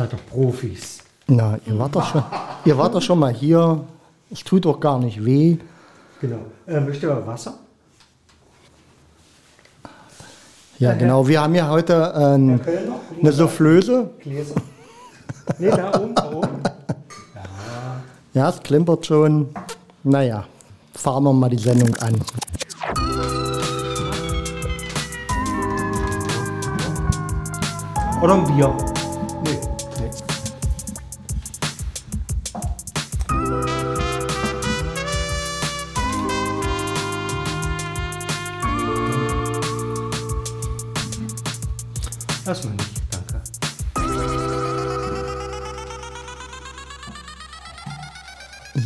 Seid doch Profis. Na, ihr wart doch schon, ihr wart doch schon mal hier. Es tut doch gar nicht weh. Genau. Äh, möchte ihr Wasser? Ja, genau. Wir haben ja heute ähm, Kölner? eine Soufflöse. Gläser. Nee, da oben, da oben. Ja, es klimpert schon. Naja, fahren wir mal die Sendung an. Oder ein Bier? Erstmal nicht, danke.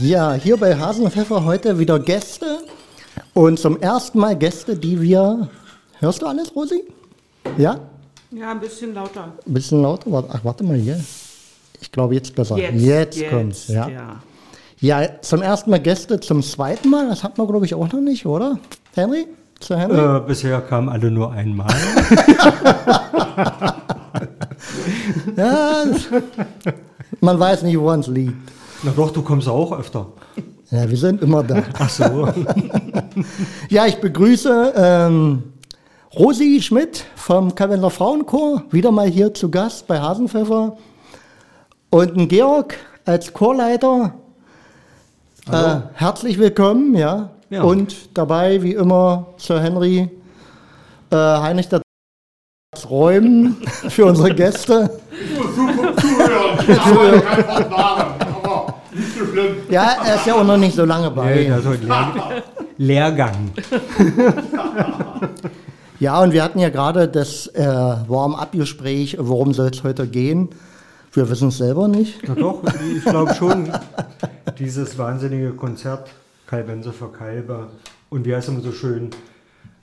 Ja, hier bei Hasenpfeffer heute wieder Gäste. Und zum ersten Mal Gäste, die wir. Hörst du alles, Rosi? Ja? Ja, ein bisschen lauter. Ein bisschen lauter? Ach, warte mal hier. Ich glaube, jetzt besser. Jetzt, kommt's. Ja. ja. ja, zum ersten Mal Gäste, zum zweiten Mal. Das hat man, glaube ich, auch noch nicht, oder? Henry? Zu Henry? Äh, bisher kamen alle nur einmal. Ja, man weiß nicht, woran es liegt. Na doch, du kommst auch öfter. Ja, wir sind immer da. Ach so. Ja, ich begrüße ähm, Rosi Schmidt vom Kalender Frauenchor, wieder mal hier zu Gast bei Hasenpfeffer. Und ein Georg als Chorleiter. Äh, herzlich willkommen, ja. Ja. Und dabei, wie immer, Sir Henry, äh, Heinrich der Räumen für unsere Gäste. Super zuhören. Ich habe kein Wort Ware, aber nicht so schlimm. Ja, er ist ja auch noch nicht so lange bei. Nee, also Lehr Lehrgang. Ja, und wir hatten ja gerade das äh, Warm-up-Gespräch, worum soll es heute gehen. Wir wissen es selber nicht. Na doch, ich glaube schon, dieses wahnsinnige Konzert Kalbense für Kalbe und wie heißt es immer so schön,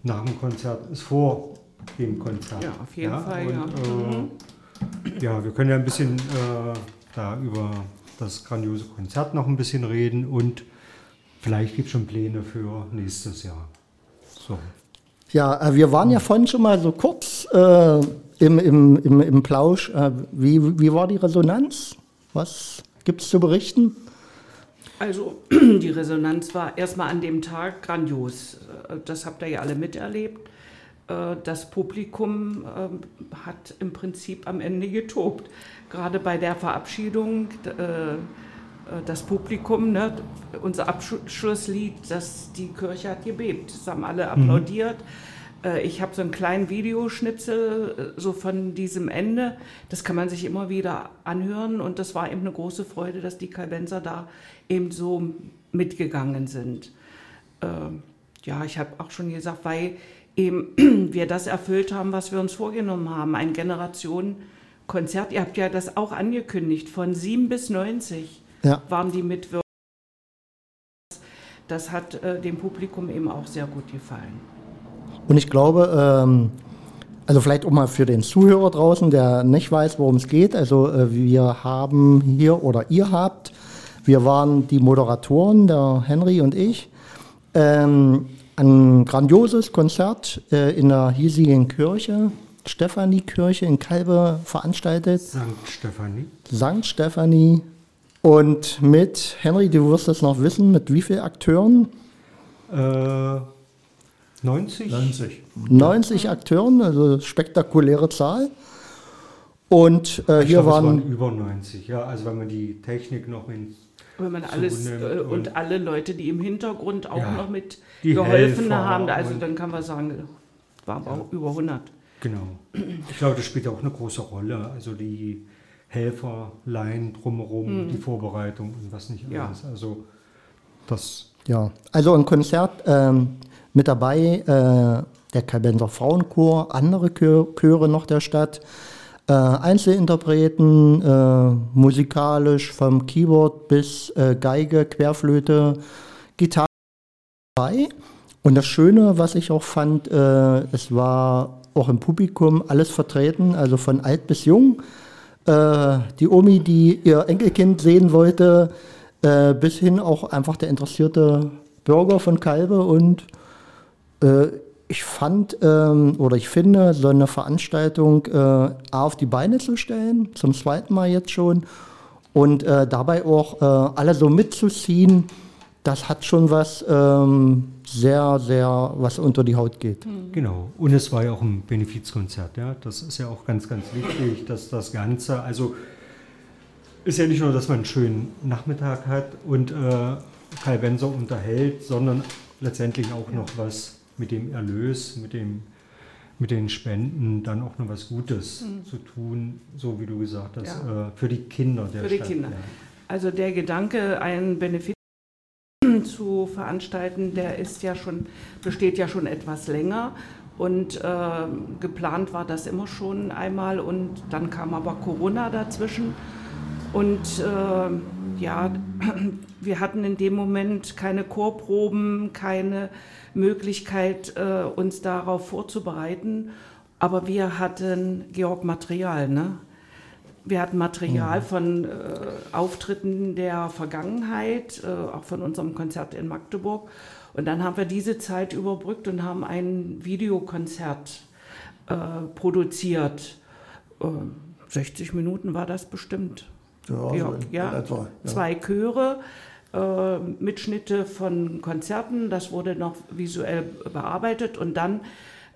nach dem Konzert ist vor dem Konzert. Ja, auf jeden Fall, ja. Äh, ja, wir können ja ein bisschen äh, da über das grandiose Konzert noch ein bisschen reden und vielleicht gibt es schon Pläne für nächstes Jahr. So. Ja, äh, wir waren ja vorhin schon mal so kurz äh, im, im, im, im Plausch. Äh, wie, wie war die Resonanz? Was gibt es zu berichten? Also die Resonanz war erstmal an dem Tag grandios. Äh, Das habt ihr ja alle miterlebt. Äh, Das Publikum ähm, hat im Prinzip am Ende getobt. Gerade bei der Verabschiedung, äh, das Publikum, ne, unser Abschlusslied, das, die Kirche hat gebebt. Das haben alle applaudiert. Äh, Ich habe so einen kleinen Videoschnipsel äh, so von diesem Ende. Das kann man sich immer wieder anhören und das war eben eine große Freude, dass die Kalbenser da eben so mitgegangen sind. Ähm, Ja, ich habe auch schon gesagt, weil eben wir das erfüllt haben, was wir uns vorgenommen haben. Ein Generationenkonzert. Ihr habt ja das auch angekündigt. Von 7 bis 90 Ja. waren die Mitwirkungen. Das hat äh, dem Publikum eben auch sehr gut gefallen. Und ich glaube, ähm, also vielleicht auch mal für den Zuhörer draußen, der nicht weiß, worum es geht. Also äh, wir haben hier oder ihr habt, wir waren die Moderatoren, der Henry und ich, ähm, ein grandioses Konzert äh, in der hiesigen Kirche, Stephanienkirche in Kalbe veranstaltet. St. Stefanie. St. Stephanie. Und mit, Henry, du wirst das noch wissen, mit wie vielen Akteuren? Äh, 90? 90. 90 Akteuren, also spektakuläre Zahl. Und äh, Ich hier glaube, es waren, waren über 90, ja. Also wenn man die Technik noch in Wenn man alles äh, und, und- alle Leute, die im Hintergrund auch Ja, noch mit die geholfen Helfer haben, also dann kann man sagen, waren wir auch über 100. Genau. Ich glaube, das spielt auch eine große Rolle. Also die Helferlein drumherum, die Vorbereitung und was nicht Ja. alles. Also das, ja, also ein Konzert ähm, mit dabei, äh, der Kalbenser Frauenchor, andere Chö Chöre noch der Stadt, äh, Einzelinterpreten, äh, musikalisch vom Keyboard bis äh, Geige, Querflöte, Gitarre dabei. Und das Schöne, was ich auch fand, äh, es war auch im Publikum alles vertreten, also von alt bis jung. Äh, die Omi, die ihr Enkelkind sehen wollte, bis hin auch einfach der interessierte Bürger von Kalbe und ich fand ähm, oder ich finde, so eine Veranstaltung äh, auf die Beine zu stellen, zum zweiten Mal jetzt schon, und äh, dabei auch äh, alle so mitzuziehen, das hat schon was ähm, sehr, sehr, was unter die Haut geht. Genau. Und es war ja auch ein Benefizkonzert, ja. Das ist ja auch ganz, ganz wichtig, dass das Ganze, also ist ja nicht nur, dass man einen schönen Nachmittag hat und äh, Kai Benzer unterhält, sondern letztendlich auch noch was mit dem Erlös, mit dem mit den Spenden dann auch noch was Gutes zu tun, so wie du gesagt hast, Ja. äh, für die Kinder der Für die Stadt. Kinder. Ja. Also der Gedanke, einen Benefit zu veranstalten, der ist ja schon, besteht ja schon etwas länger. Und äh, geplant war das immer schon einmal und dann kam aber Corona dazwischen. Und äh, ja, wir hatten in dem Moment keine Chorproben, keine Möglichkeit, äh, uns darauf vorzubereiten. Aber wir hatten, Georg, Material, ne? Wir hatten Material von äh, Auftritten der Vergangenheit, äh, auch von unserem Konzert in Magdeburg. Und dann haben wir diese Zeit überbrückt und haben ein Videokonzert äh, produziert. Äh, 60 Minuten war das bestimmt. Ja, Ja, so in, ja. in etwa. Ja. Zwei Chöre, äh, Mitschnitte von Konzerten, das wurde noch visuell bearbeitet und dann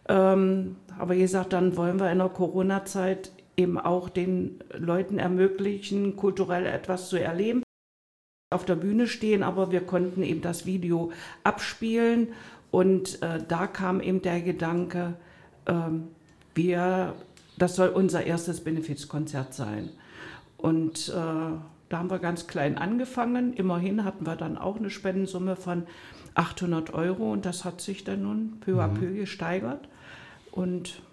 ähm, habe ich gesagt, dann wollen wir in der Corona-Zeit eben auch den Leuten ermöglichen, kulturell etwas zu erleben. Auf der Bühne stehen, aber wir konnten eben das Video abspielen und äh, da kam eben der Gedanke, ähm, wir, das soll unser erstes Benefizkonzert sein. Und äh, da haben wir ganz klein angefangen. Immerhin hatten wir dann auch eine Spendensumme von 800 Euro und das hat sich dann nun peu à peu gesteigert. Und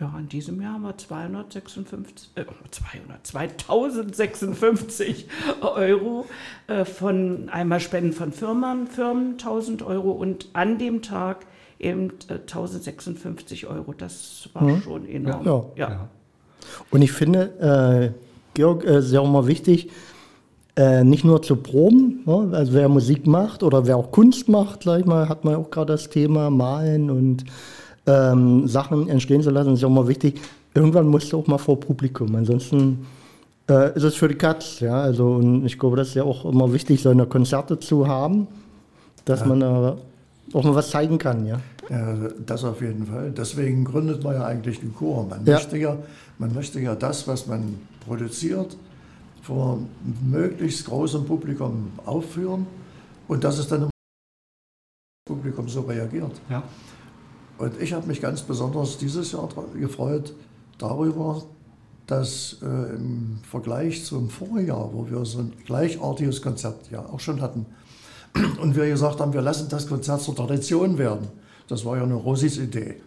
ja, in diesem Jahr haben wir 256, äh, 200, 2056 Euro äh, von einmal Spenden von Firmen, Firmen 1000 Euro und an dem Tag eben äh, 1056 Euro. Das war schon enorm. Ja. Ja. Und ich finde, äh, Georg, äh, ist ja auch mal wichtig, äh, nicht nur zu proben, ne? also wer Musik macht oder wer auch Kunst macht, sag ich mal, hat man auch gerade das Thema Malen und ähm, Sachen entstehen zu lassen, ist ja auch mal wichtig. Irgendwann musst du auch mal vor Publikum, ansonsten äh, ist es für die Katz, ja, also und ich glaube, das ist ja auch immer wichtig, so eine Konzerte zu haben, dass man da auch mal was zeigen kann, ja. Ja, das auf jeden Fall. Deswegen gründet man ja eigentlich den Chor. Man, Ja. möchte ja, man möchte ja das, was man produziert, vor möglichst großem Publikum aufführen und dass es dann im Publikum so reagiert. Ja. Und ich habe mich ganz besonders dieses Jahr gefreut darüber, dass äh, im Vergleich zum Vorjahr, wo wir so ein gleichartiges Konzert ja auch schon hatten, und wir gesagt haben, wir lassen das Konzert zur Tradition werden. Das war ja eine Rosis Idee,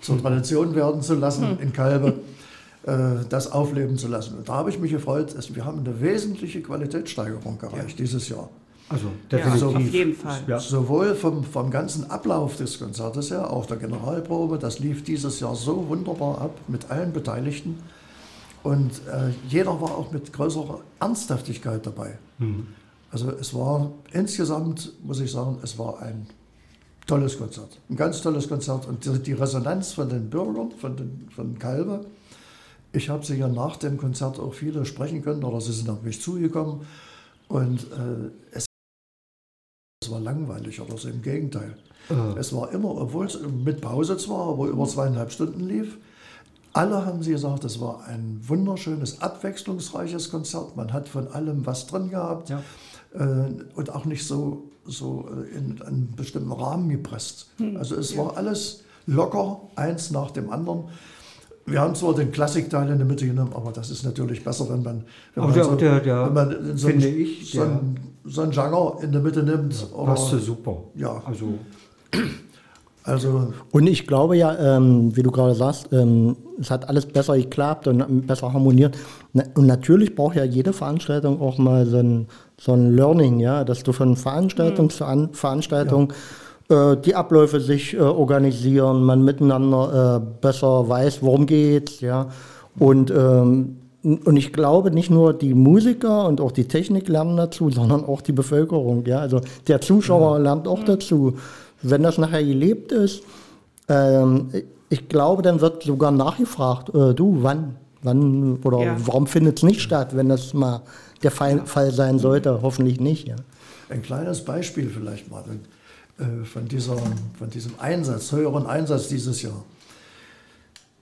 zur Tradition werden zu lassen in Kalbe, das aufleben zu lassen. Und da habe ich mich gefreut, dass wir haben eine wesentliche Qualitätssteigerung erreicht dieses Jahr. Also Ja, definitiv. auf jeden Fall. Ja. Sowohl vom, vom ganzen Ablauf des Konzertes her, auch der Generalprobe, das lief dieses Jahr so wunderbar ab mit allen Beteiligten. Und äh, jeder war auch mit größerer Ernsthaftigkeit dabei. Also es war insgesamt, muss ich sagen, es war ein tolles Konzert. Ein ganz tolles Konzert. Und die, die Resonanz von den Bürgern, von, den, von Kalbe, ich habe sie ja nach dem Konzert auch viele sprechen können oder sie sind auf mich zugekommen. Und äh, es war langweilig oder so, im Gegenteil. Äh, Es war immer, obwohl es mit Pause zwar, aber über zweieinhalb Stunden lief, alle haben sie gesagt, es war ein wunderschönes, abwechslungsreiches Konzert. Man hat von allem was drin gehabt Ja. äh, und auch nicht so, so äh, in einen bestimmten Rahmen gepresst. Also es war alles locker, eins nach dem anderen. Wir haben zwar den Klassikteil in der Mitte genommen, aber das ist natürlich besser, wenn man, wenn man, der- so, der- der- wenn man so, finde ein, ich, so, ein, so ein Genre in der Mitte nimmt. passte super. Ja. Also Also Und ich glaube ja, ähm, wie du gerade sagst, ähm, es hat alles besser geklappt und besser harmoniert. Und natürlich braucht ja jede Veranstaltung auch mal so ein, so ein Learning, ja, dass du von Veranstaltung zu An Veranstaltung äh, die Abläufe sich äh, organisieren, man miteinander äh, besser weiß, worum geht's, ja. Und ähm, und ich glaube, nicht nur die Musiker und auch die Technik lernen dazu, sondern auch die Bevölkerung. Ja? Also der Zuschauer lernt auch dazu. Wenn das nachher gelebt ist, äh, ähm, ich glaube, dann wird sogar nachgefragt, äh, du, wann, wann oder Ja. warum findet es nicht statt, wenn das mal der Fall, Fall sein sollte, hoffentlich nicht. Ja. Ein kleines Beispiel vielleicht mal äh, von, dieser, von diesem Einsatz, höheren Einsatz dieses Jahr.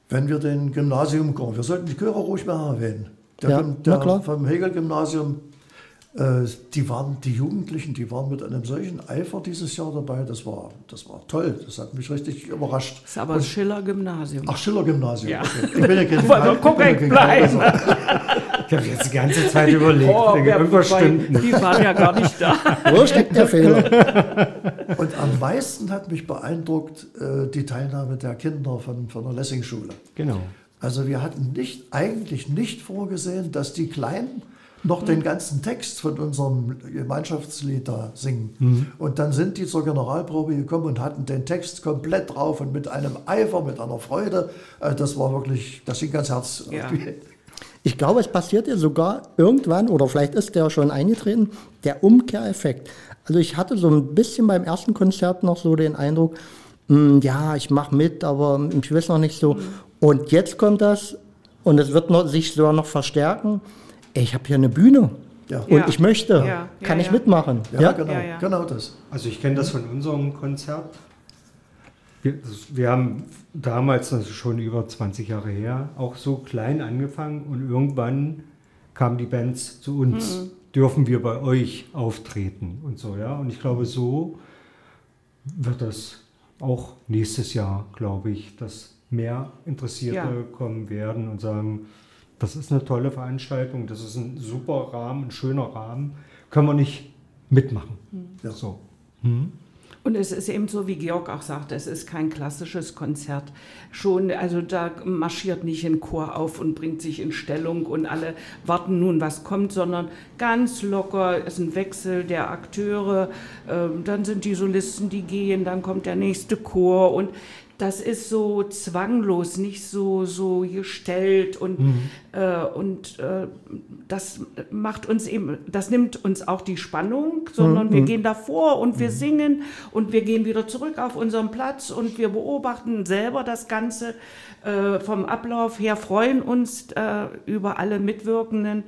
Wenn wir den Gymnasiumchor, wir sollten die Chöre ruhig mal erwähnen. Der, Ja, der klar. vom Hegel-Gymnasium, äh, die waren, die Jugendlichen, die waren mit einem solchen Eifer dieses Jahr dabei, das war, das war toll, das hat mich richtig überrascht. Das ist aber das Schiller-Gymnasium. Ach, Schiller-Gymnasium. Ja. Okay. Ich bin ja kein, Wollte korrekt bleiben. Ich habe jetzt die ganze Zeit überlegt. Oh, stimmt nicht. die waren ja gar nicht da. Wo steckt der Fehler? Meisten hat mich beeindruckt äh, die Teilnahme der Kinder von, von der Lessing-Schule. Genau. Also wir hatten nicht, eigentlich nicht vorgesehen, dass die Kleinen noch den ganzen Text von unserem Gemeinschaftslied da singen. Und dann sind die zur Generalprobe gekommen und hatten den Text komplett drauf und mit einem Eifer, mit einer Freude. Äh, Das war wirklich, das ging ganz Herz. Ja. Ich glaube, es passiert ja sogar irgendwann, oder vielleicht ist der schon eingetreten, der Umkehreffekt. Also ich hatte so ein bisschen beim ersten Konzert noch so den Eindruck, hm, ja, ich mache mit, aber ich weiß noch nicht so. Und jetzt kommt das und es wird noch, sich sogar noch verstärken. Ich habe hier eine Bühne Ja. und Ja. ich möchte, Ja, ja, kann ich ja. mitmachen. Ja, genau, Ja, ja. genau das. Also ich kenne das von unserem Konzert. Wir, wir haben damals, ist schon über 20 Jahre her, auch so klein angefangen und irgendwann kamen die Bands zu uns. Dürfen wir bei euch auftreten und so, ja. Und ich glaube, so wird das auch nächstes Jahr, glaube ich, dass mehr Interessierte Ja. kommen werden und sagen, das ist eine tolle Veranstaltung, das ist ein super Rahmen, ein schöner Rahmen, können wir nicht mitmachen. Ja. So. Und es ist eben so, wie Georg auch sagte, es ist kein klassisches Konzert. Schon, also da marschiert nicht ein Chor auf und bringt sich in Stellung und alle warten nun, was kommt, sondern ganz locker ist ein Wechsel der Akteure, ähm, dann sind die Solisten, die gehen, dann kommt der nächste Chor und das ist so zwanglos, nicht so, so gestellt und, äh, und äh, das macht uns eben, das nimmt uns auch die Spannung, sondern wir gehen davor und wir singen und wir gehen wieder zurück auf unseren Platz und wir beobachten selber das Ganze äh, vom Ablauf her, freuen uns äh, über alle Mitwirkenden.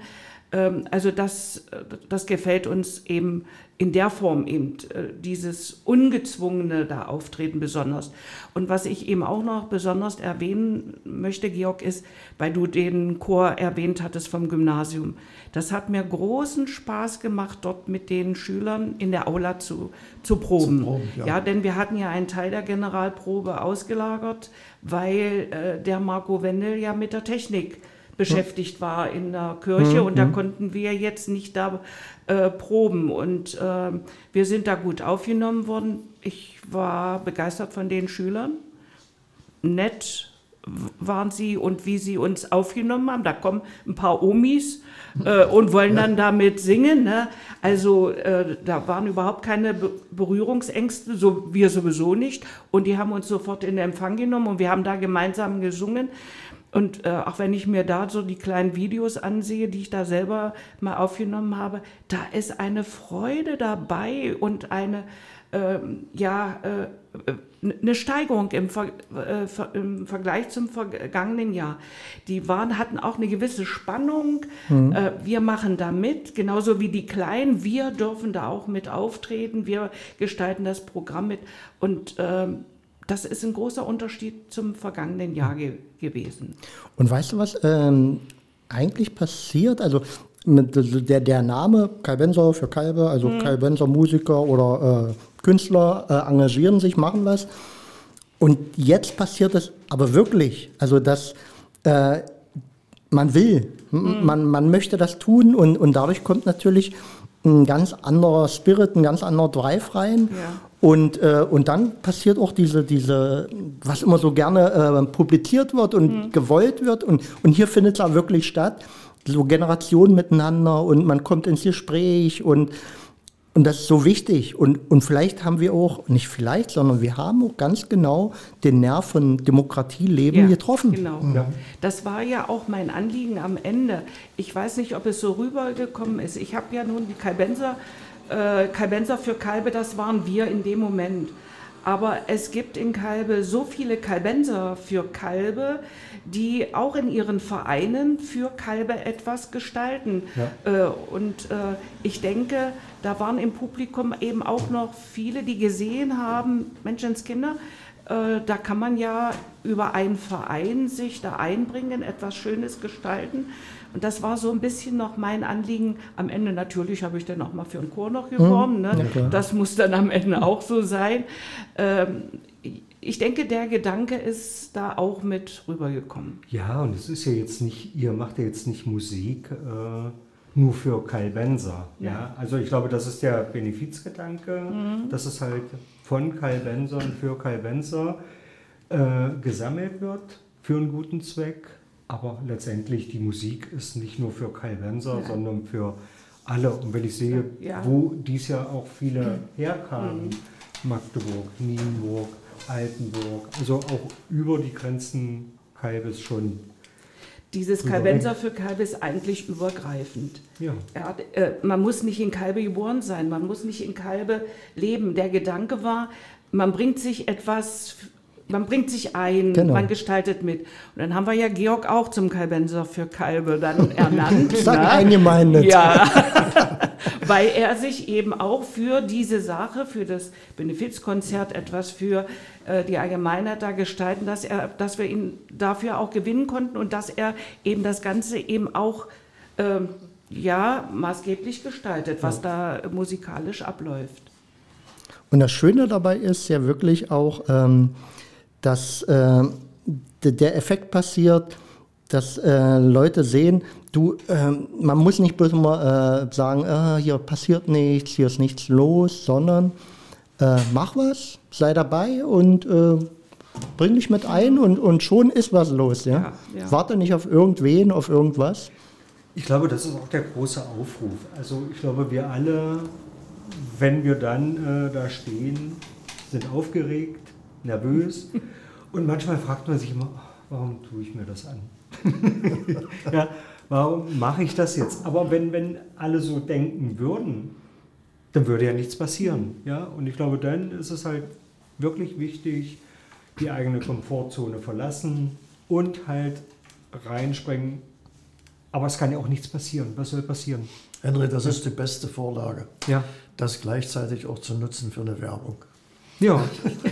Ähm, also das, das gefällt uns eben in der Form eben, äh, dieses ungezwungene da Auftreten besonders. Und was ich eben auch noch besonders erwähnen möchte, Georg, ist, weil du den Chor erwähnt hattest vom Gymnasium. Das hat mir großen Spaß gemacht, dort mit den Schülern in der Aula zu, zu proben. Zu proben, ja. ja, denn wir hatten ja einen Teil der Generalprobe ausgelagert, weil äh, der Marco Wendel ja mit der Technik beschäftigt war in der Kirche und da konnten wir jetzt nicht da äh, proben und ähm, wir sind da gut aufgenommen worden. Ich war begeistert von den Schülern. Nett waren sie und wie sie uns aufgenommen haben. Da kommen ein paar Omis äh, und wollen dann damit singen. Ne? Also äh, da waren überhaupt keine Be Berührungsängste, so wir sowieso nicht. Und die haben uns sofort in Empfang genommen und wir haben da gemeinsam gesungen. Und äh, auch wenn ich mir da so die kleinen Videos ansehe, die ich da selber mal aufgenommen habe, da ist eine Freude dabei und eine, ähm, ja, äh, äh, eine Steigerung im, Ver äh, im Vergleich zum vergangenen Jahr. Die waren, hatten auch eine gewisse Spannung. Äh, wir machen da mit, genauso wie die Kleinen. Wir dürfen da auch mit auftreten. Wir gestalten das Programm mit. Und ähm, das ist ein großer Unterschied zum vergangenen Jahr ge gewesen. Und weißt du, was ähm, eigentlich passiert? Also der, der Name Kai Benser für Kalbe, also Kai Benser Musiker oder äh, Künstler äh, engagieren sich, machen was. Und jetzt passiert es aber wirklich. Also dass äh, man will, m- man, man möchte das tun und, und dadurch kommt natürlich ein ganz anderer Spirit, ein ganz anderer Drive rein. Ja. Und, äh, und dann passiert auch diese, diese, was immer so gerne äh, publiziert wird und gewollt wird. Und, und hier findet es auch wirklich statt. So Generationen miteinander und man kommt ins Gespräch und, und das ist so wichtig. Und, und vielleicht haben wir auch, nicht vielleicht, sondern wir haben auch ganz genau den Nerv von Demokratieleben Ja, getroffen. Genau. Das war ja auch mein Anliegen am Ende. Ich weiß nicht, ob es so rübergekommen ist. Ich habe ja nun die Kai Benser, äh, Kai Benser für Kalbe, das waren wir in dem Moment. Aber es gibt in Kalbe so viele Kalbenser für Kalbe, die auch in ihren Vereinen für Kalbe etwas gestalten. Ja. Äh, und äh, ich denke, da waren im Publikum eben auch noch viele, die gesehen haben, Menschenskinder, äh, da kann man ja über einen Verein sich da einbringen, etwas Schönes gestalten. Und das war so ein bisschen noch mein Anliegen. Am Ende natürlich habe ich dann auch mal für einen Chor noch geworben. Mhm. Ne? Ja, das muss dann am Ende auch so sein. Ähm, ich denke, der Gedanke ist da auch mit rübergekommen. Ja, und es ist ja jetzt nicht, ihr macht ja jetzt nicht Musik äh, nur für Kai Benser. Ja. ja. Also ich glaube, das ist der Benefizgedanke, mhm. dass es halt von Kai Benser und für Kai Benser äh, gesammelt wird für einen guten Zweck. Aber letztendlich die Musik ist nicht nur für Kai Benser, ja. sondern für alle. Und wenn ich sehe, ja. wo dies Jahr auch viele mhm. herkamen, mhm. Magdeburg, Nienburg, Altenburg, also auch über die Grenzen Kalbes schon. Dieses Kalbenser für Kalbe ist eigentlich übergreifend. Ja. Hat, äh, man muss nicht in Kalbe geboren sein, man muss nicht in Kalbe leben. Der Gedanke war, man bringt sich etwas man bringt sich ein, genau. man gestaltet mit. Und dann haben wir ja Georg auch zum Kalbenser für Kalbe dann ernannt. Sag ne? eingemeindet. Ja, weil er sich eben auch für diese Sache, für das Benefizkonzert etwas für äh, die Allgemeinheit da gestalten, dass, er, dass wir ihn dafür auch gewinnen konnten und dass er eben das Ganze eben auch äh, ja, maßgeblich gestaltet, was da musikalisch abläuft. Und das Schöne dabei ist ja wirklich auch, ähm, dass äh, der Effekt passiert, dass äh, Leute sehen, du, äh, man muss nicht bloß immer äh, sagen, ah, hier passiert nichts, hier ist nichts los, sondern äh, mach was, sei dabei und äh, bring dich mit ein und, und schon ist was los. Ja? ja, ja. Warte nicht auf irgendwen, auf irgendwas. Ich glaube, das ist auch der große Aufruf. Also ich glaube, wir alle, wenn wir dann da stehen, sind aufgeregt, nervös. Und manchmal fragt man sich immer, warum tue ich mir das an? ja, warum mache ich das jetzt? Aber wenn, wenn alle so denken würden, dann würde ja nichts passieren. Ja? Und ich glaube, dann ist es halt wirklich wichtig, die eigene Komfortzone verlassen und halt reinspringen. Aber es kann ja auch nichts passieren. Was soll passieren? Henry, das ist die beste Vorlage. Ja. Das gleichzeitig auch zu nutzen für eine Werbung. Ja,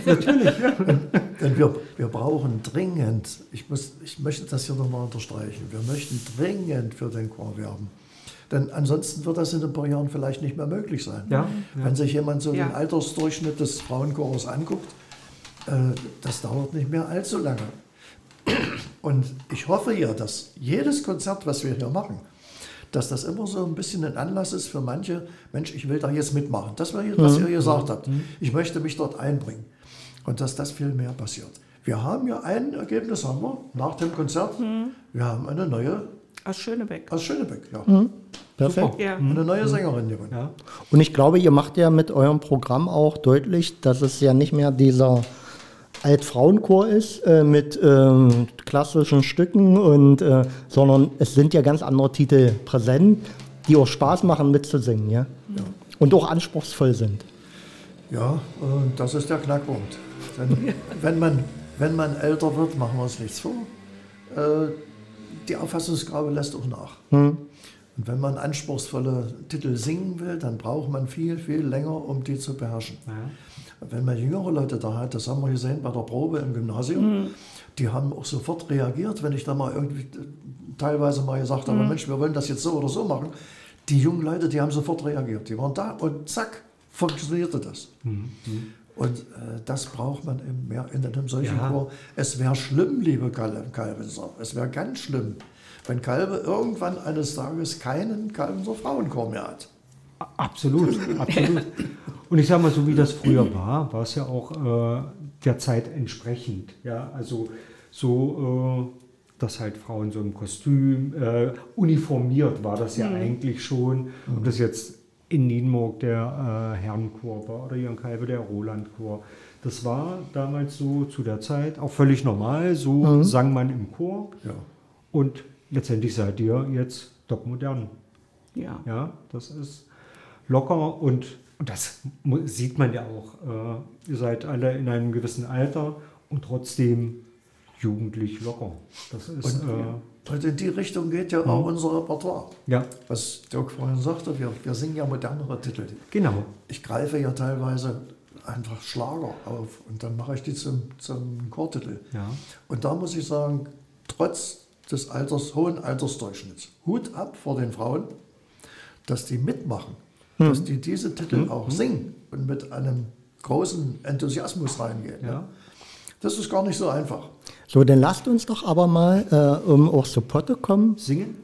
natürlich. Ja. Denn wir, wir brauchen dringend, ich, muss, ich möchte das hier nochmal unterstreichen, wir möchten dringend für den Chor werben. Denn ansonsten wird das in ein paar Jahren vielleicht nicht mehr möglich sein. Ja, ja. Wenn sich jemand so ja. den Altersdurchschnitt des Frauenchors anguckt, äh, das dauert nicht mehr allzu lange. Und ich hoffe ja, dass jedes Konzert, was wir hier machen, dass das immer so ein bisschen ein Anlass ist für manche, Mensch, ich will da jetzt mitmachen. Das war, was mhm. ihr gesagt habt. Mhm. Ich möchte mich dort einbringen. Und dass das viel mehr passiert. Wir haben ja ein Ergebnis haben wir nach dem Konzert. Mhm. Wir haben eine neue aus Schönebeck. Aus Schönebeck, ja. Mhm. Perfekt. Ja. Eine neue Sängerin gewonnen. Ja. Und ich glaube, ihr macht ja mit eurem Programm auch deutlich, dass es ja nicht mehr dieser Altfrauenchor ist äh, mit ähm, klassischen Stücken und äh, sondern es sind ja ganz andere Titel präsent, die auch Spaß machen mitzusingen, ja? ja. Und auch anspruchsvoll sind. Ja, und das ist der Knackpunkt. Denn wenn man, wenn man älter wird, machen wir uns nichts vor. Äh, die Auffassungsgabe lässt auch nach. Hm. Und wenn man anspruchsvolle Titel singen will, dann braucht man viel, viel länger, um die zu beherrschen. Ja. Wenn man jüngere Leute da hat, das haben wir gesehen bei der Probe im Gymnasium, mhm. die haben auch sofort reagiert, wenn ich da mal irgendwie teilweise mal gesagt habe, mhm. Mensch, wir wollen das jetzt so oder so machen. Die jungen Leute, die haben sofort reagiert. Die waren da und zack, funktionierte das. Mhm. Und äh, das braucht man im, mehr in einem solchen ja. Chor. Es wäre schlimm, liebe Kalbenser, es wäre ganz schlimm, wenn Kalbe irgendwann eines Tages keinen Kalbenser Frauenchor mehr hat. Absolut, absolut. Und ich sage mal, so wie das früher war, war es ja auch äh, der Zeit entsprechend. Ja, also so, äh, dass halt Frauen so im Kostüm, äh, uniformiert war das ja mhm. eigentlich schon. Ob das jetzt in Nienburg der äh, Herrenchor war oder hier in Kalbe der Rolandchor. Das war damals so zu der Zeit auch völlig normal. So mhm. sang man im Chor. Ja. Und letztendlich seid ihr jetzt modern. Ja. Ja, das ist locker und und das sieht man ja auch. Äh, ihr seid alle in einem gewissen Alter und trotzdem jugendlich locker. Das ist, Und, äh, und in die Richtung geht ja auch unser Repertoire. ja, Was Dirk vorhin sagte, wir, wir singen ja modernere Titel. genau. Ich greife ja teilweise einfach Schlager auf und dann mache ich die zum, zum Chortitel. Ja. Und da muss ich sagen, trotz des Alters, hohen Altersdurchschnitts, Hut ab vor den Frauen, dass die mitmachen, dass die diese Titel auch singen und mit einem großen Enthusiasmus reingehen. Ja. Das ist gar nicht so einfach. So, dann lasst uns doch aber mal, äh, um auch zu Potte kommen. Singen?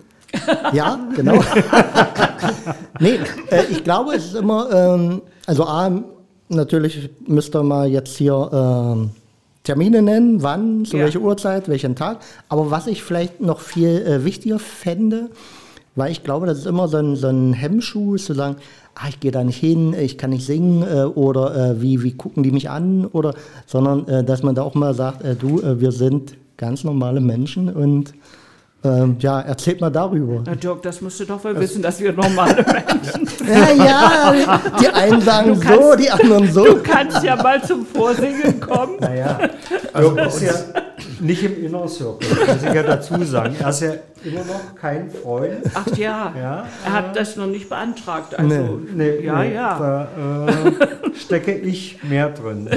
Ja, genau. nee, äh, ich glaube, es ist immer, ähm, also A, natürlich müsst ihr mal jetzt hier ähm, Termine nennen, wann, zu Ja. welcher Uhrzeit, welchen Tag. Aber was ich vielleicht noch viel äh, wichtiger fände, weil ich glaube, das ist immer so ein, so ein Hemmschuh, zu sagen, ah, ich gehe da nicht hin, ich kann nicht singen äh, oder äh, wie, wie gucken die mich an oder, sondern äh, dass man da auch mal sagt, äh, du, äh, wir sind ganz normale Menschen und ähm, ja, erzählt mal darüber. Na Dirk, das musst du doch wohl wissen, dass wir normale Menschen Ja, ja, die einen sagen Du so, kannst- die anderen so. Du kannst ja mal zum Vorsingen kommen. Naja, also ist ja nicht im Inner Circle, muss ich ja dazu sagen. Er ist ja immer noch kein Freund. Ach ja, Ja. er hat das noch nicht beantragt. Also, Nee, ja, nee, ja. Da äh, stecke ich mehr drin.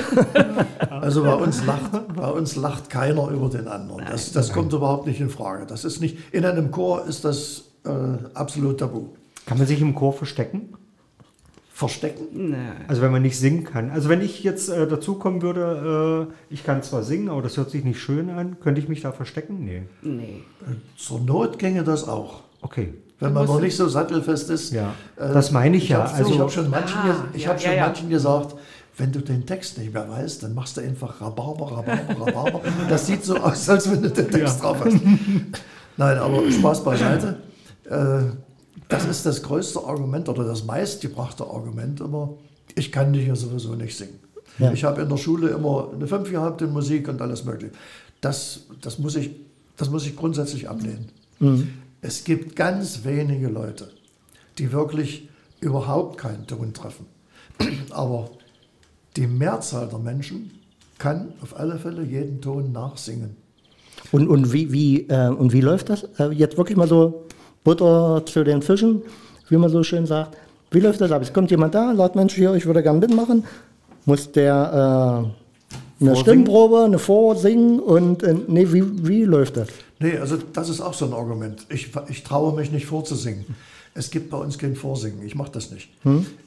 Also bei uns lacht, bei uns lacht keiner über den anderen. Das, das kommt überhaupt nicht in Frage. Das ist nicht, in einem Chor ist das äh, absolut tabu. Kann man sich im Chor verstecken? Verstecken? Nee. Also wenn man nicht singen kann. Also wenn ich jetzt äh, dazukommen würde, äh, ich kann zwar singen, aber das hört sich nicht schön an, könnte ich mich da verstecken? Nee. Nee. Zur Not ginge das auch. Okay. Wenn man noch nicht so sattelfest ist. Ja, Äh, das meine ich ja. Hab, Also- ich habe schon manchen, Ah, ge- ich ja, hab schon ja, ja. manchen gesagt, wenn du den Text nicht mehr weißt, dann machst du einfach Rhabarber, Rhabarber, Rhabarber. Das sieht so aus, als wenn du den Text drauf hast. Nein, aber Spaß beiseite. Äh, das ist das größte Argument oder das meistgebrachte Argument immer. Ich kann dich ja sowieso nicht singen. Ja. Ich habe in der Schule immer eine 5 gehabt in Musik und alles Mögliche. Das, das, muss, ich, das muss ich grundsätzlich ablehnen. Es gibt ganz wenige Leute, die wirklich überhaupt keinen Ton treffen. Aber die Mehrzahl der Menschen kann auf alle Fälle jeden Ton nachsingen. Und, und, wie, wie, äh, und wie läuft das? Äh, jetzt wirklich mal so Butter zu den Fischen, wie man so schön sagt. Wie läuft das ab? Es kommt jemand da, sagt, Mensch, hier, ich würde gerne mitmachen. Muss der äh, eine Vorsingen? Stimmprobe, eine Vorsingen und äh, nee, wie, wie läuft das? Nee, also das ist auch so ein Argument. Ich, ich traue mich nicht vorzusingen. Es gibt bei uns kein Vorsingen. Ich mache das nicht.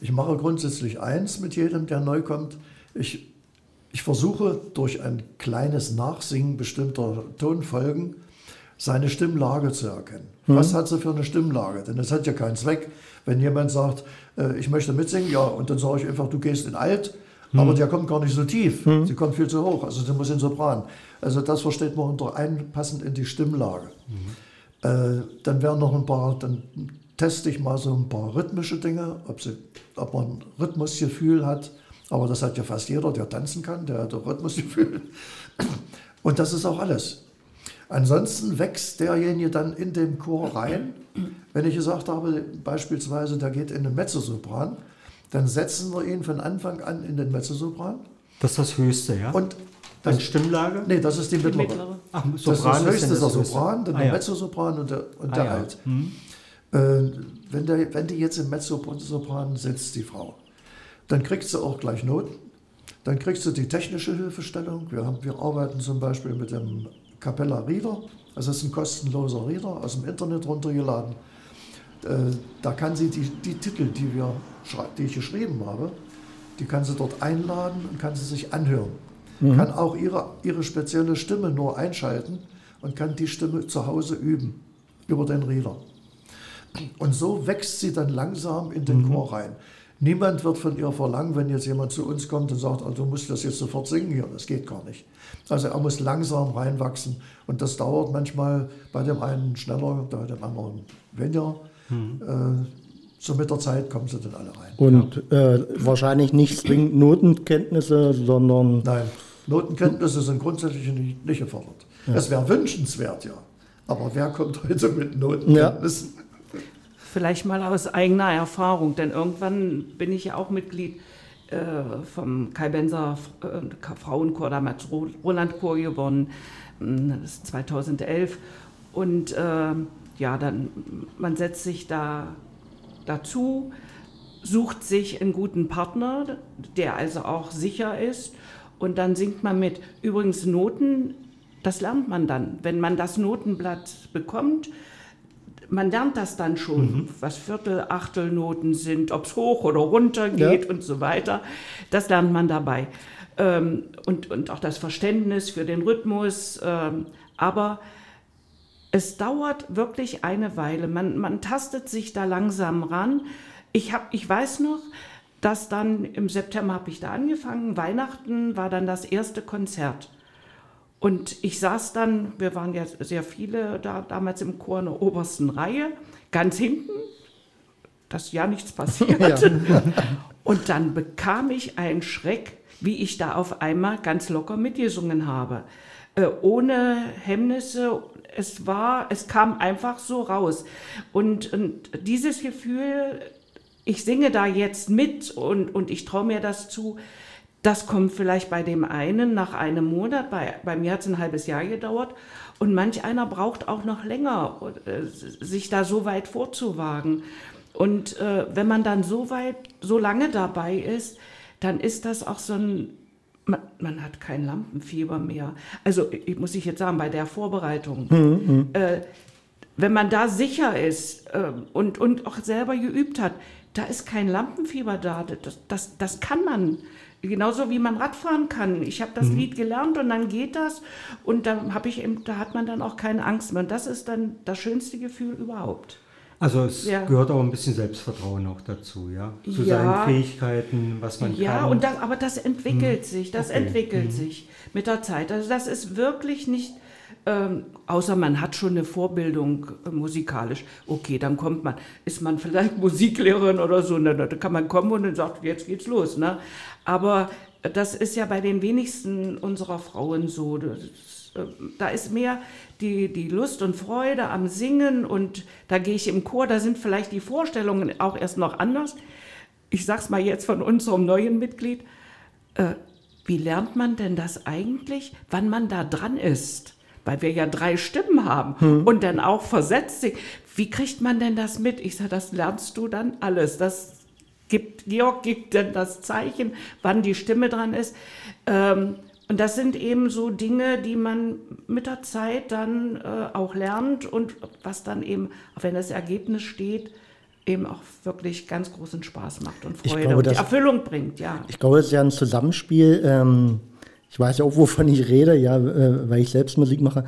Ich mache grundsätzlich eins mit jedem, der neu kommt. Ich, ich versuche durch ein kleines Nachsingen bestimmter Tonfolgen seine Stimmlage zu erkennen. Was hat sie für eine Stimmlage? Denn es hat ja keinen Zweck, wenn jemand sagt, äh, ich möchte mitsingen, ja, und dann sage ich einfach, du gehst in Alt, aber der kommt gar nicht so tief. Sie kommt viel zu hoch, also der muss in Sopran. Also das versteht man unter einpassend in die Stimmlage. Äh, dann werden noch ein paar, dann teste ich mal so ein paar rhythmische Dinge, ob, sie, ob man ein Rhythmusgefühl hat. Aber das hat ja fast jeder, der tanzen kann, der hat ein Rhythmusgefühl. Und das ist auch alles. Ansonsten wächst derjenige dann in den Chor rein. Wenn ich gesagt habe, beispielsweise, der geht in den Mezzosopran, dann setzen wir ihn von Anfang an in den Mezzosopran. Das ist das Höchste, ja? Und Dann das, Stimmenlage? nee, das ist die mittlere. mittlere. Ach, Das ist das höchste ist der? Sopran, dann Ah, der ja. Mezzosopran und der, und Ah, der ja. Alt. Äh, wenn, der, wenn die jetzt im Mezzosopran sitzt, die Frau, dann kriegt sie auch gleich Noten. Dann kriegst du die technische Hilfestellung. Wir, haben, wir arbeiten zum Beispiel mit dem Capella Reader. Das ist ein kostenloser Reader aus dem Internet runtergeladen. Äh, da kann sie die, die Titel, die, wir, die ich geschrieben habe, die kann sie dort einladen und kann sie sich anhören. Kann auch ihre, ihre spezielle Stimme nur einschalten und kann die Stimme zu Hause üben über den Reader. Und so wächst sie dann langsam in den Chor rein. Niemand wird von ihr verlangen, wenn jetzt jemand zu uns kommt und sagt, also, du musst das jetzt sofort singen hier, das geht gar nicht. Also er muss langsam reinwachsen und das dauert manchmal bei dem einen schneller, bei dem anderen weniger. Äh, so mit der Zeit kommen sie dann alle rein. Und äh, wahrscheinlich nicht zwingend Notenkenntnisse, sondern Nein, Notenkenntnisse sind grundsätzlich nicht, nicht gefordert. Es wäre wünschenswert, ja. Aber wer kommt heute mit Notenkenntnissen? Vielleicht mal aus eigener Erfahrung, denn irgendwann bin ich ja auch Mitglied äh, vom Kai Benser äh, Frauenchor, damals Roland Chor geworden, hm, das ist 2011. Und äh, ja, dann, man setzt sich da dazu, sucht sich einen guten Partner, der also auch sicher ist. Und dann singt man mit. Übrigens Noten, das lernt man dann. Wenn man das Notenblatt bekommt, man lernt das dann schon, mhm. was Viertel, Achtelnoten sind, ob es hoch oder runter geht ja. und so weiter. Das lernt man dabei. Ähm, und, und auch das Verständnis für den Rhythmus. Ähm, aber es dauert wirklich eine Weile. Man, man tastet sich da langsam ran. Ich, hab, ich weiß noch, dass dann im September habe ich da angefangen. Weihnachten war dann das erste Konzert. Und ich saß dann, wir waren ja sehr viele da damals im Chor in der obersten Reihe, ganz hinten, dass ja nichts passiert. Ja. Und dann bekam ich einen Schreck, wie ich da auf einmal ganz locker mitgesungen habe. Äh, ohne Hemmnisse, es war, es kam einfach so raus. Und, und dieses Gefühl, ich singe da jetzt mit und, und ich traue mir das zu, das kommt vielleicht bei dem einen nach einem Monat, bei, bei mir hat es ein halbes Jahr gedauert. Und manch einer braucht auch noch länger, äh, sich da so weit vorzuwagen. Und äh, wenn man dann so weit, so lange dabei ist, dann ist das auch so ein, man, man hat kein Lampenfieber mehr. Also ich, muss ich jetzt sagen, bei der Vorbereitung, mhm. äh, wenn man da sicher ist äh, und, und auch selber geübt hat, da ist kein Lampenfieber da. Das, das, das kann man. Genauso wie man Radfahren kann. Ich habe das mhm. Lied gelernt und dann geht das und da, habe ich, da hat man dann auch keine Angst mehr. Und das ist dann das schönste Gefühl überhaupt. Also es ja. gehört auch ein bisschen Selbstvertrauen auch dazu, ja, zu ja. seinen Fähigkeiten, was man ja, kann. Ja, und das, aber das entwickelt mhm. sich, das okay. entwickelt mhm. sich mit der Zeit. Also das ist wirklich nicht ähm, außer man hat schon eine Vorbildung äh, musikalisch. Okay, dann kommt man, ist man vielleicht Musiklehrerin oder so, ne, da kann man kommen und dann sagt, jetzt geht's los. Ne? Aber das ist ja bei den wenigsten unserer Frauen so. Das, äh, da ist mehr die, die Lust und Freude am Singen und da gehe ich im Chor, da sind vielleicht die Vorstellungen auch erst noch anders. Ich sag's mal jetzt von unserem neuen Mitglied. Äh, wie lernt man denn das eigentlich, wann man da dran ist? Weil wir ja drei Stimmen haben hm. und dann auch versetzt sich. Wie kriegt man denn das mit? Ich sage, das lernst du dann alles. Das gibt, Georg gibt dann das Zeichen, wann die Stimme dran ist. Ähm, und das sind eben so Dinge, die man mit der Zeit dann äh, auch lernt und was dann eben, auch wenn das Ergebnis steht, eben auch wirklich ganz großen Spaß macht und Freude glaube, und das, Erfüllung bringt, ja. Ich glaube, es ist ja ein Zusammenspiel. Ähm ich weiß ja auch, wovon ich rede, ja, äh, weil ich selbst Musik mache,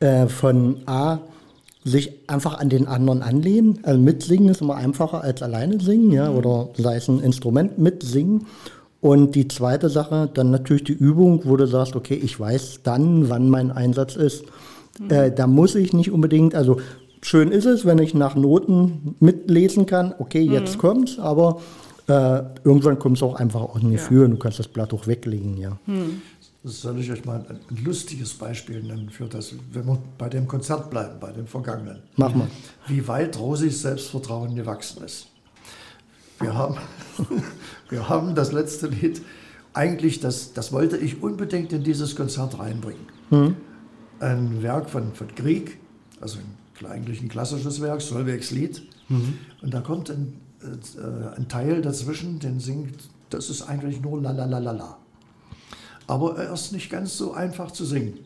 äh, von A, sich einfach an den anderen anlehnen. Also mitsingen ist immer einfacher als alleine singen, ja, mhm. oder sei es ein Instrument mitsingen. Und die zweite Sache, dann natürlich die Übung, wo du sagst, okay, ich weiß dann, wann mein Einsatz ist. Mhm. Äh, da muss ich nicht unbedingt, also schön ist es, wenn ich nach Noten mitlesen kann, okay, jetzt mhm. kommt's, aber äh, irgendwann kommt es auch einfach aus dem Gefühl ja. und du kannst das Blatt auch weglegen, ja. Mhm. Das soll ich euch mal ein lustiges Beispiel nennen für das, wenn wir bei dem Konzert bleiben, bei dem Vergangenen. Mach mal. Wie weit Rosis Selbstvertrauen gewachsen ist. Wir haben, wir haben das letzte Lied, eigentlich, das, das wollte ich unbedingt in dieses Konzert reinbringen. Mhm. Ein Werk von, von Grieg, also ein, eigentlich ein klassisches Werk, Solveig's Lied. Mhm. Und da kommt ein, äh, ein Teil dazwischen, den singt, das ist eigentlich nur la la la la la aber er ist nicht ganz so einfach zu singen.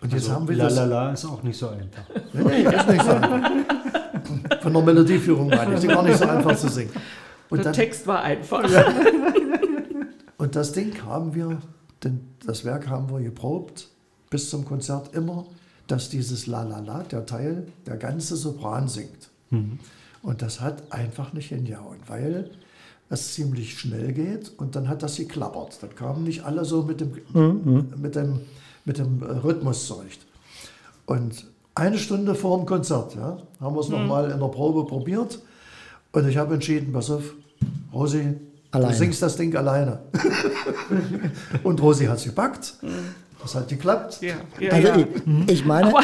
Und jetzt also, haben wir la, das. La, ist auch nicht so einfach. Nee, nee, ist nicht so einfach. Von der Melodieführung meine ich, ist gar nicht so einfach zu singen. Und der dann, Text war einfach. Ja. Und das Ding haben wir, denn das Werk haben wir geprobt bis zum Konzert immer, dass dieses La La La, der Teil, der ganze Sopran singt. Mhm. Und das hat einfach nicht hingehauen, weil es ziemlich schnell geht und dann hat das geklappert. Dann kamen nicht alle so mit dem, mhm. mit dem, mit dem äh, Rhythmus zurecht. Und eine Stunde vor dem Konzert ja, haben wir es mhm. nochmal in der Probe probiert und ich habe entschieden, pass auf, Rosi, alleine. du singst das Ding alleine. und Rosi hat es gepackt. Mhm. Das hat geklappt. Ja, ja, Also ja. ich, ich meine, Aber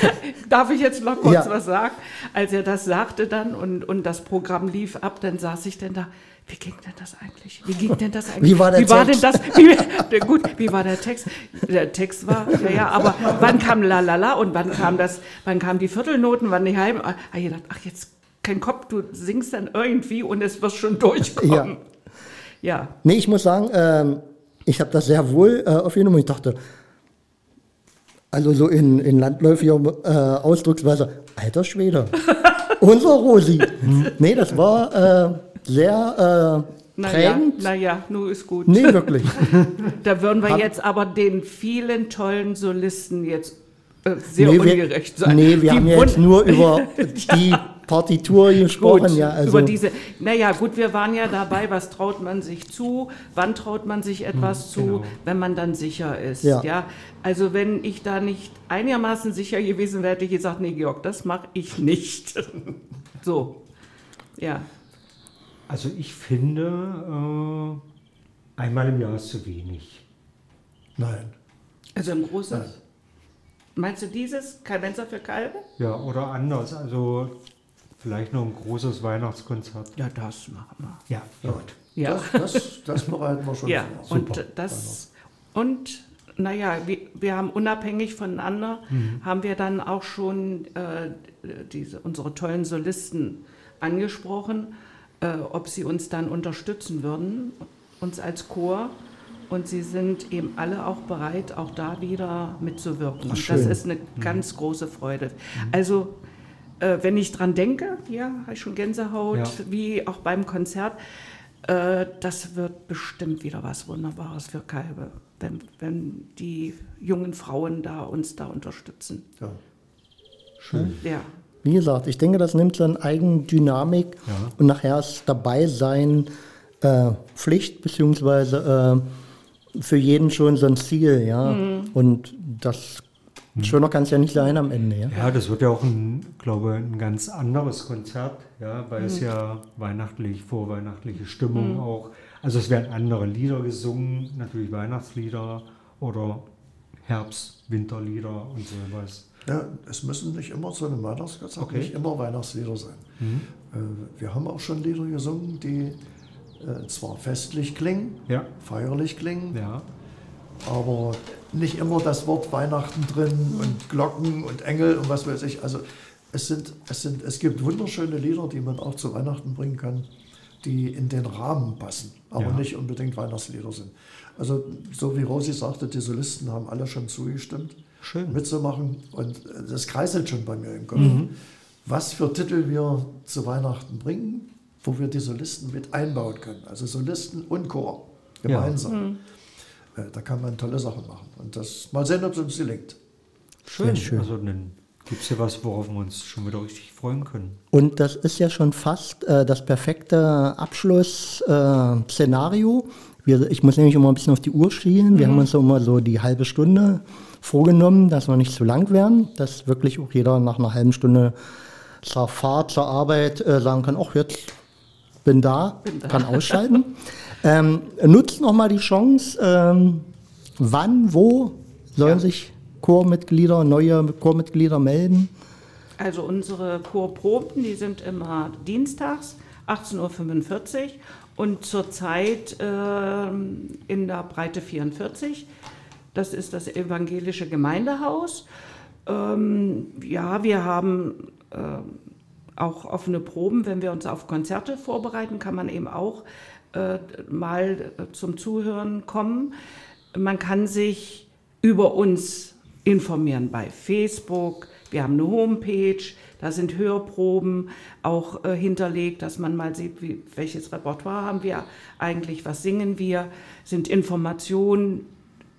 darf ich jetzt noch kurz Ja. was sagen? Als er das sagte dann und, und das Programm lief ab, dann saß ich denn da. Wie ging denn das eigentlich? Wie ging denn das eigentlich? Wie war der wie war Text? denn das? Wie, gut, wie war der Text? Der Text war, ja, ja, aber wann kam La La La und wann kam das, wann kamen die Viertelnoten, wann die Heim? Ah, ich gedacht, ach, jetzt kein Kopf, du singst dann irgendwie und es wird schon durchkommen. Ja. nee, ich muss sagen, ähm, ich habe das sehr wohl äh, aufgenommen. Ich dachte, also so in, in landläufiger äh, Ausdrucksweise, alter Schwede, unser Rosi. nee, das war äh, sehr äh, Naja, naja, nur ist gut. Nee, wirklich. Da würden wir Hab- jetzt aber den vielen tollen Solisten jetzt äh, sehr nee, wir, ungerecht sein. Nee, wir Die haben ja jetzt nur über die Partitur gesprochen. Gut, ja, also, über diese, naja, gut, wir waren ja dabei, was traut man sich zu, wann traut man sich etwas zu, genau. wenn man dann sicher ist. Ja. Ja. Also wenn ich da nicht einigermaßen sicher gewesen wäre, hätte ich gesagt, nee, Georg, das mache ich nicht. so, ja. Also ich finde, äh, einmal im Jahr ist zu wenig. Nein. Also ein großes, Nein. meinst du dieses, Kalbenzer für Kalbe? Ja, oder anders. Also vielleicht noch ein großes Weihnachtskonzert. Ja, das machen wir. Ja, gut. Ja. Das, das, das bereiten wir schon Ja, vor. und das und naja, wir, wir haben unabhängig voneinander haben wir dann auch schon äh, diese, unsere tollen Solisten angesprochen, äh, ob sie uns dann unterstützen würden, uns als Chor. Und sie sind eben alle auch bereit, auch da wieder mitzuwirken. Ach, das ist eine ganz große Freude. Also, äh, wenn ich dran denke, ja, habe ich schon Gänsehaut, Ja. wie auch beim Konzert, äh, das wird bestimmt wieder was Wunderbares für Kalbe, wenn, wenn die jungen Frauen da uns da unterstützen. Ja. Schön. Ja, Wie gesagt, ich denke, das nimmt so eine Eigendynamik Ja. und nachher ist dabei sein äh, Pflicht, beziehungsweise äh, für jeden schon so ein Ziel, ja. Und das schöner kann es ja nicht sein am Ende, ja. Ja, das wird ja auch ein, glaube ein ganz anderes Konzert, ja, weil es ja weihnachtlich, vorweihnachtliche Stimmung auch. Also es werden andere Lieder gesungen, natürlich Weihnachtslieder oder Herbst, Winterlieder und sowas. Ja, es müssen nicht immer zu einem Weihnachtskonzert, Okay. nicht immer Weihnachtslieder sein. Äh, wir haben auch schon Lieder gesungen, die äh, zwar festlich klingen, Ja, feierlich klingen, ja, aber nicht immer das Wort Weihnachten drin und Glocken und Engel und was weiß ich. Also es, sind, es, sind, es gibt wunderschöne Lieder, die man auch zu Weihnachten bringen kann, die in den Rahmen passen, aber Ja. nicht unbedingt Weihnachtslieder sind. Also so wie Rosi sagte, die Solisten haben alle schon zugestimmt, Schön. mitzumachen und äh, das kreiselt schon bei mir im Kopf. Mhm. Was für Titel wir zu Weihnachten bringen, wo wir die Solisten mit einbauen können. Also Solisten und Chor Ja. gemeinsam. Äh, Da kann man tolle Sachen machen. Und das mal sehen, ob es uns gelingt. schön. Sehr schön. Also dann gibt es ja was, worauf wir uns schon wieder richtig freuen können. Und das ist ja schon fast äh, das perfekte Abschlussszenario. Äh, ich muss nämlich immer ein bisschen auf die Uhr schielen. Wir haben uns so immer so die halbe Stunde vorgenommen, dass wir nicht zu lang werden, dass wirklich auch jeder nach einer halben Stunde zur Fahrt, zur Arbeit äh, sagen kann, ach jetzt bin da, kann ausschalten. ähm, nutzt nochmal die Chance, ähm, wann, wo sollen sich Chormitglieder, neue Chormitglieder melden? also unsere Chorproben, die sind immer dienstags, 18.45 Uhr und zurzeit ähm, in der Breite 44. Das ist das evangelische Gemeindehaus. Ähm, ja, wir haben ähm, auch offene Proben, wenn wir uns auf Konzerte vorbereiten, kann man eben auch äh, mal äh, zum Zuhören kommen. Man kann sich über uns informieren bei Facebook. Wir haben eine Homepage, da sind Hörproben auch äh, hinterlegt, dass man mal sieht, wie, welches Repertoire haben wir eigentlich, was singen wir, sind Informationen,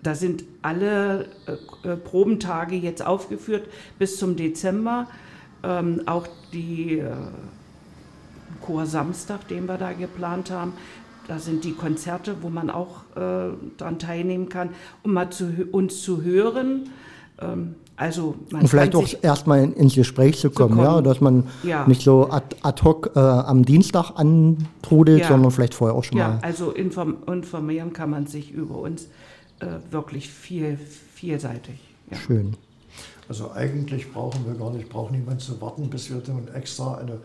da sind alle äh, äh, Probentage jetzt aufgeführt bis zum Dezember. Ähm, auch die äh, Chor Samstag, den wir da geplant haben. Da sind die Konzerte, wo man auch äh, daran teilnehmen kann, um mal zu, uns zu hören. Ähm, also Und vielleicht auch erstmal in, ins Gespräch zu kommen, kommen. ja, dass man Ja. nicht so ad, ad hoc äh, am Dienstag antrudelt, Ja. sondern vielleicht vorher auch schon ja, mal. also inform, informieren kann man sich über uns äh, wirklich viel, vielseitig. Ja. Schön. Also eigentlich brauchen wir gar nicht, braucht niemand zu warten, bis wir dann extra eine,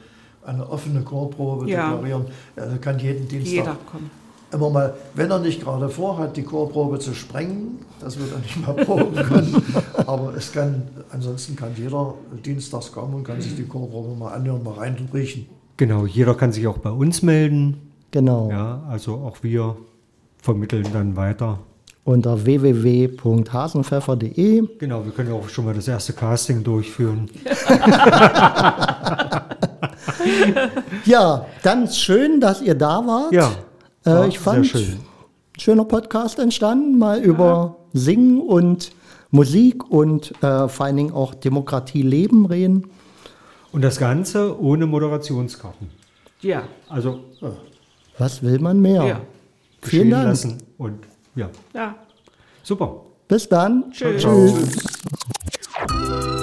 eine offene Chorprobe Ja. deklarieren. Er kann jeden Dienstag Jeder kommt. immer mal, wenn er nicht gerade vorhat, die Chorprobe zu sprengen, dass wir dann nicht mal proben können. Aber es kann, ansonsten kann jeder dienstags kommen und kann sich die Chorprobe mal anhören, mal reinriechen. Genau, jeder kann sich auch bei uns melden. Genau. Ja, also auch wir vermitteln dann weiter. Unter www.hasenpfeffer.de. Genau, wir können ja auch schon mal das erste Casting durchführen. Ja, ganz schön, dass ihr da wart. Ja, Äh, war ich fand, sehr schön. schöner Podcast entstanden, mal über Singen und Musik und äh, vor allen Dingen auch Demokratie leben reden. Und das Ganze ohne Moderationskarten. Ja, Also Was will man mehr? ja, Vielen Dank. lassen. Und ja. Ja. Super. Bis dann. Tschüss. Ciao. Tschüss.